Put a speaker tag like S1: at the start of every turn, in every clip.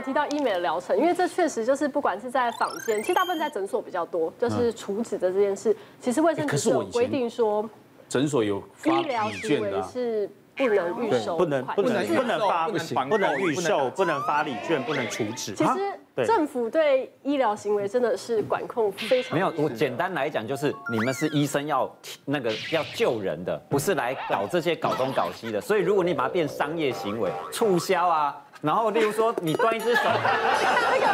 S1: 有提到医美的疗程，因为这确实就是不管是在坊间，其实大部分在诊所比较多，就是除脂的这件事，其实卫生局是有规定说，
S2: 诊所有
S1: 医疗行为是。不能预售，
S3: 不能不能不能发不行，不能预售，不能发礼券，不能储值。
S1: 其实政府对医疗行为真的是管控非常。
S4: 没有，我简单来讲就是，你们是医生要那个要救人的，不是来搞这些搞东搞西的。所以如果你把它变商业行为，促销啊。然后，例如说，你端一只手，那
S1: 个，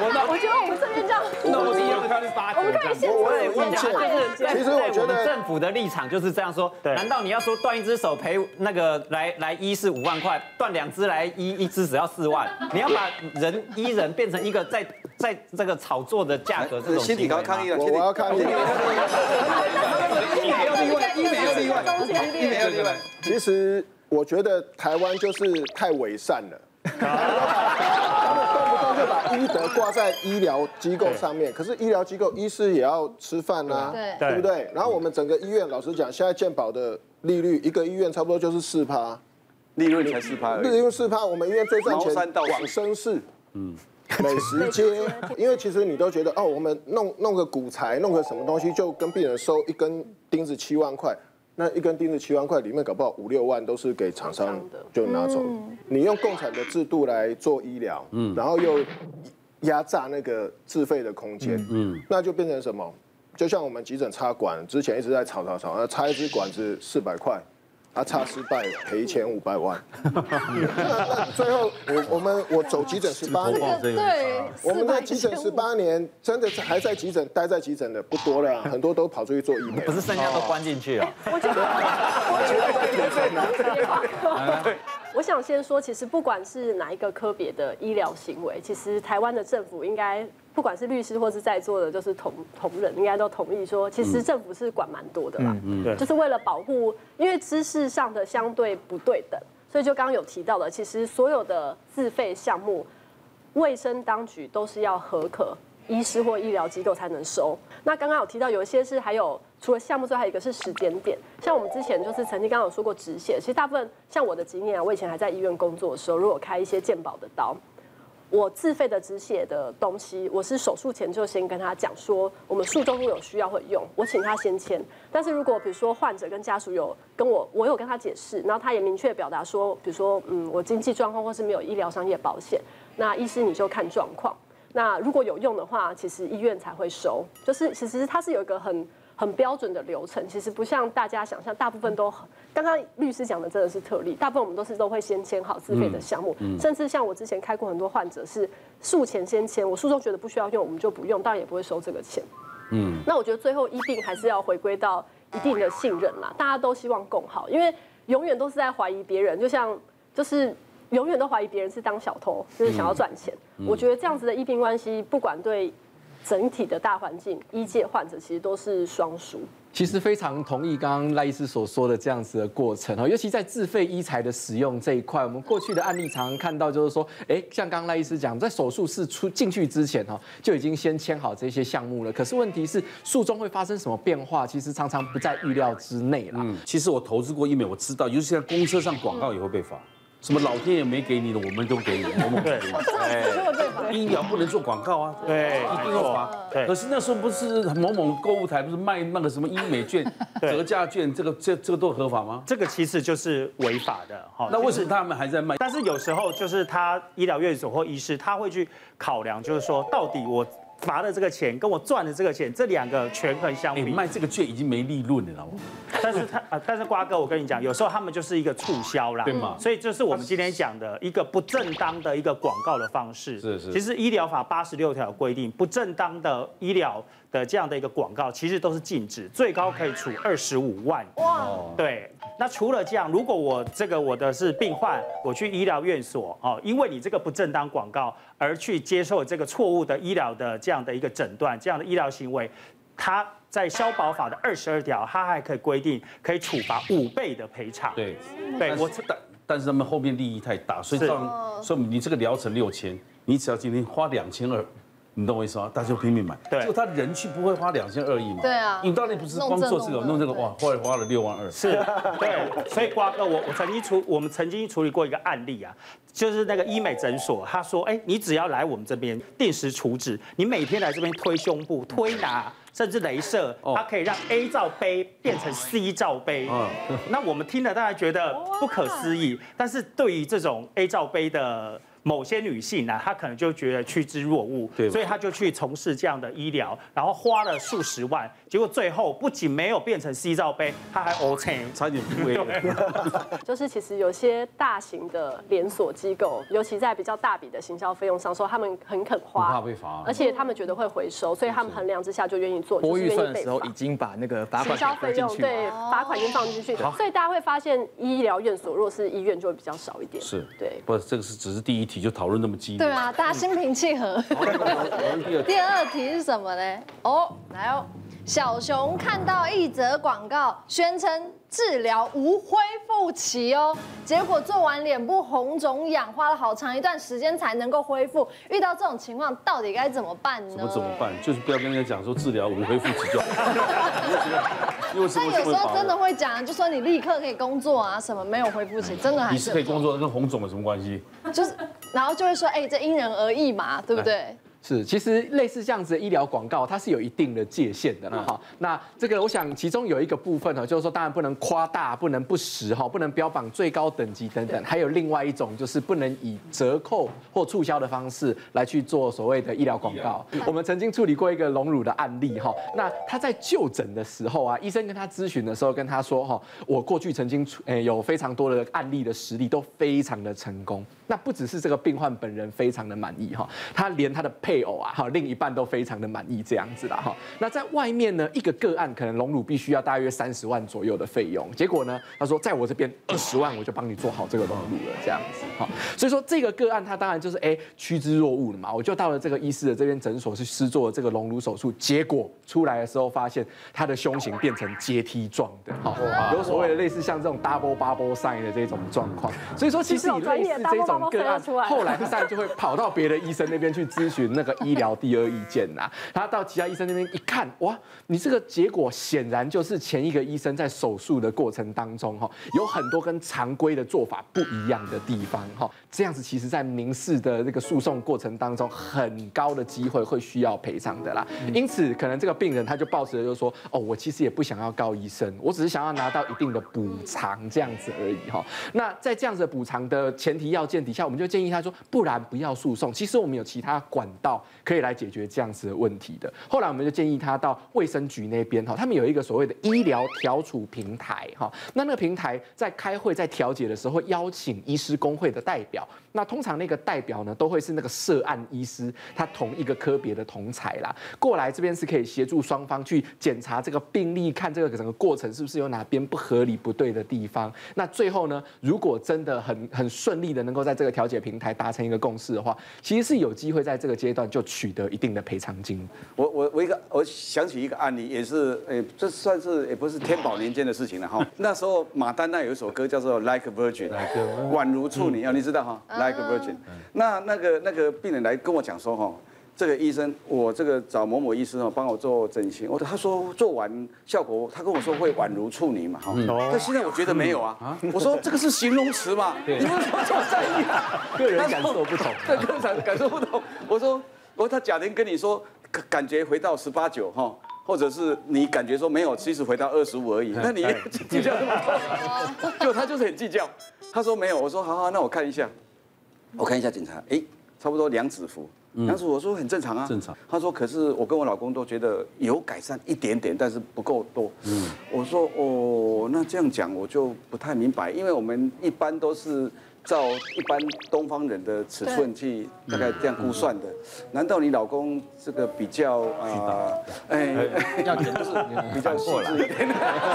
S1: 我我觉得我们这边这样，那我们有看发，我们可以先问
S4: 一下，就是
S5: 其实我觉得
S4: 政府的立场就是这样说。难道你要说断一只手赔那个来来医是五万块，断两只来医一只只要四万？你要把人医人变成一个在在这个炒作的价格这种？
S5: 心理高抗议了，我我要抗议。医美要例外，医美要例外，医美要例外。其实我觉得台湾就是太伪善了。他们动不动就把医德挂在医疗机构上面，可是医疗机构医师也要吃饭呐，对。不对？然后我们整个医院，老实讲，现在健保的利率，一个医院差不多就是四趴，利润才四趴，利润四趴。我们医院最赚钱，往生室，嗯，美食街，因为其实你都觉得哦，我们弄弄个骨材，弄个什么东西，就跟病人收一根钉子七万块。那一根钉子七万块，里面搞不好五六万都是给厂商就拿走。你用共产的制度来做医疗，嗯，然后又压榨那个自费的空间，嗯，那就变成什么？就像我们急诊插管，之前一直在吵吵吵，那插一支管子四百块。他差失败赔一千五百万，最后我我们我走急诊十八年，
S1: 对，
S5: 我们在急诊十八年，真的是还在急诊待在急诊的不多了，很多都跑出去做医美，
S4: 不是剩下都关进去了。我觉
S1: 得，我 想先说，其实不管是哪一个科别的医疗行为，其实台湾的政府应该。不管是律师或是在座的，就是同同仁，应该都同意说，其实政府是管蛮多的啦。嗯，对，就是为了保护，因为知识上的相对不对等，所以就刚刚有提到的，其实所有的自费项目，卫生当局都是要合可医师或医疗机构才能收。那刚刚有提到，有一些是还有除了项目之外，还有一个是时间点。像我们之前就是曾经刚刚有说过止血，其实大部分像我的经验啊，我以前还在医院工作的时候，如果开一些健保的刀。我自费的止血的东西，我是手术前就先跟他讲说，我们术中如果有需要会用，我请他先签。但是如果比如说患者跟家属有跟我，我有跟他解释，然后他也明确表达说，比如说嗯，我经济状况或是没有医疗商业保险，那医师你就看状况。那如果有用的话，其实医院才会收。就是其实它是有一个很。很标准的流程，其实不像大家想象，大部分都。刚刚律师讲的真的是特例，大部分我们都是都会先签好自费的项目，甚至像我之前开过很多患者是术前先签，我术中觉得不需要用，我们就不用，当然也不会收这个钱。嗯，那我觉得最后一定还是要回归到一定的信任啦，大家都希望共好，因为永远都是在怀疑别人，就像就是永远都怀疑别人是当小偷，就是想要赚钱。我觉得这样子的医病关系，不管对。整体的大环境，医界患者其实都是双输。
S6: 其实非常同意刚刚赖医师所说的这样子的过程哈，尤其在自费医材的使用这一块，我们过去的案例常常看到就是说，哎，像刚刚赖医师讲，在手术室出进去之前哈，就已经先签好这些项目了。可是问题是，术中会发生什么变化，其实常常不在预料之内啦。嗯，
S2: 其实我投资过医美，我知道，尤其在公车上广告也会被罚。什么老天爷没给你的，我们都给你，我们给你。哎，医疗不能做广告啊，
S3: 对，
S2: 一定要罚。对，可是那时候不是某某购物台不是卖那个什么医美券、折价券，这个这这个都合法吗？
S3: 这个其实就是违法的。
S2: 哈，那为什么他们还在卖？
S3: 但是有时候就是他医疗院所或医师他会去考量，就是说到底我。罚的这个钱跟我赚的这个钱，这两个权衡相比，
S2: 卖这个券已经没利润了，知道吗？
S3: 但是他啊，但是瓜哥，我跟你讲，有时候他们就是一个促销啦，对吗？所以这是我们今天讲的一个不正当的一个广告的方式。是是。其实医疗法八十六条规定，不正当的医疗的这样的一个广告，其实都是禁止，最高可以处二十五万。哇。对。那除了这样，如果我这个我的是病患，我去医疗院所哦，因为你这个不正当广告而去接受这个错误的医疗的这样的一个诊断，这样的医疗行为，他在消保法的二十二条，他还可以规定可以处罚五倍的赔偿。
S2: 对，对我但但是他们后面利益太大，所以这样，所以你这个疗程六千，你只要今天花两千二。你懂我意思吗？大家就拼命买，
S3: 对，
S2: 就他人去不会花两千二亿嘛，
S7: 对啊，
S2: 你当年不是光做这个弄这个哇，后来花了六万二，
S3: 是，对，所以瓜哥，我我曾经处我们曾经处理过一个案例啊，就是那个医美诊所，他说，哎，你只要来我们这边定时处置，你每天来这边推胸部、推拿，甚至镭射，它可以让 A 罩杯变成 C 罩杯，那我们听了大家觉得不可思议，但是对于这种 A 罩杯的。某些女性呢，她可能就觉得趋之若鹜，对，所以她就去从事这样的医疗，然后花了数十万，结果最后不仅没有变成 C 罩杯，她还 O 成，
S2: 差点不会。
S1: 就是其实有些大型的连锁机构，尤其在比较大笔的行销费用上，说他们很肯花，
S2: 怕被罚，
S1: 而且他们觉得会回收，所以他们衡量之下就愿意做。
S6: 拨预算的时候已经把那个罚款
S1: 行销费用对罚款已经放进去，所以大家会发现医疗院所若是医院就会比较少一点。
S2: 是
S1: 对，
S2: 不，这个是只是第一题。就讨论那么激烈，
S7: 对啊，大家心平气和。第二题是什么呢？哦，来哦，小熊看到一则广告，宣称治疗无恢复期哦，结果做完脸部红肿痒，花了好长一段时间才能够恢复。遇到这种情况，到底该怎么办呢？
S2: 怎么怎么办？就是不要跟人家讲说治疗无恢复期就好。
S7: 但有时候真的会讲，就说你立刻可以工作啊，什么没有恢复期，真的还是。
S2: 你是可以工作，跟红肿有什么关系？
S7: 就是，然后就会说，哎，这因人而异嘛，对不对？
S6: 是，其实类似这样子的医疗广告，它是有一定的界限的哈。那这个我想其中有一个部分呢，就是说当然不能夸大，不能不实哈，不能标榜最高等级等等。还有另外一种就是不能以折扣或促销的方式来去做所谓的医疗广告。我们曾经处理过一个隆乳的案例哈，那他在就诊的时候啊，医生跟他咨询的时候跟他说哈，我过去曾经诶有非常多的案例的实例都非常的成功。那不只是这个病患本人非常的满意哈，他连他的配偶啊哈，另一半都非常的满意这样子啦哈。那在外面呢，一个个案可能隆乳必须要大约三十万左右的费用，结果呢，他说在我这边二十万我就帮你做好这个隆乳了这样子哈。所以说这个个案他当然就是哎趋之若鹜了嘛，我就到了这个医师的这边诊所去施做了这个隆乳手术，结果出来的时候发现他的胸型变成阶梯状的哈，有所谓的类似像这种 double bubble sign 的这种状况。所以说其实你类似这种。个案 后来他就会跑到别的医生那边去咨询那个医疗第二意见呐。他到其他医生那边一看，哇，你这个结果显然就是前一个医生在手术的过程当中哈，有很多跟常规的做法不一样的地方哈。这样子其实在民事的这个诉讼过程当中，很高的机会会需要赔偿的啦。因此，可能这个病人他就抱持着就是说，哦，我其实也不想要告医生，我只是想要拿到一定的补偿这样子而已哈。那在这样子的补偿的前提要件底下，我们就建议他说，不然不要诉讼。其实我们有其他管道可以来解决这样子的问题的。后来我们就建议他到卫生局那边哈，他们有一个所谓的医疗调处平台哈。那那个平台在开会在调解的时候，会邀请医师工会的代表。有。那通常那个代表呢，都会是那个涉案医师，他同一个科别的同才啦，过来这边是可以协助双方去检查这个病例，看这个整个过程是不是有哪边不合理不对的地方。那最后呢，如果真的很很顺利的能够在这个调解平台达成一个共识的话，其实是有机会在这个阶段就取得一定的赔偿金。
S8: 我我我一个我想起一个案例，也是诶、欸，这算是也不是天宝年间的事情了哈。那时候马丹娜有一首歌叫做《Like a Virgin》，宛如处女啊，你知道哈？Like a Virgin。那那个那个病人来跟我讲说哈，这个医生我这个找某某医生哦，帮我做整形，我他说做完效果，他跟我说会宛如处女嘛哈。但现在我觉得没有啊。我说这个是形容词嘛，你为什么这么在意啊？
S6: 个人感受不同，
S8: 对，个人感受不同。我说我说他假定跟你说感觉回到十八九哈，或者是你感觉说没有，其实回到二十五而已，那你计较这么多？就他就是很计较。他说没有，我说好好，那我看一下。我看一下检查，哎，差不多两指符，两指我说很正常啊，
S2: 正常。
S8: 他说可是我跟我老公都觉得有改善一点点，但是不够多。嗯，我说哦，那这样讲我就不太明白，因为我们一般都是。照一般东方人的尺寸去大概这样估算的，难道你老公这个比较啊？哎，要精致，比较细致一点，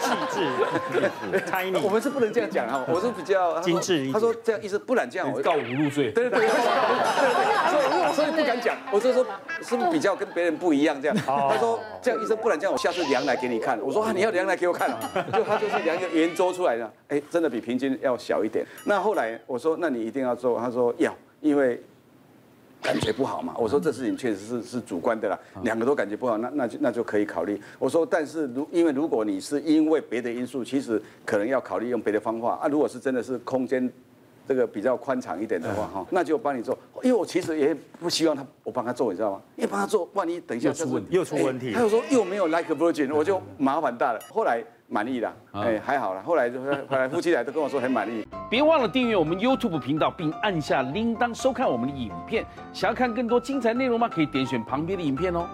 S3: 细致，tiny。
S8: 我们是不能这样讲哈，我是比较
S3: 精致。
S8: 他说这样意思，不然这样我
S2: 告无入罪。
S8: 对对对，所以所以不敢讲。我就说是不是比较跟别人不一样这样？他说这样医生，不然这样我下次量来给你看。我说啊，你要量来给我看啊。就他就是量一个圆周出来的，哎，真的比平均要小一点。那后来我。我说：“那你一定要做。”他说：“要，因为感觉不好嘛。我说这事情确实是是主观的啦，两个都感觉不好，那那就那就可以考虑。我说，但是如因为如果你是因为别的因素，其实可能要考虑用别的方法啊。如果是真的是空间。这个比较宽敞一点的话，哈，那就帮你做。因为我其实也不希望他，我帮他做，你知道吗？因为帮他做，万一等一下出问题，
S3: 又出问题，
S8: 他又说又没有 like virgin，我就麻烦大了。后来满意了，哎，还好了。后来就后来夫妻俩都跟我说很满意。
S2: 别忘了订阅我们 YouTube 频道，并按下铃铛收看我们的影片。想要看更多精彩内容吗？可以点选旁边的影片哦。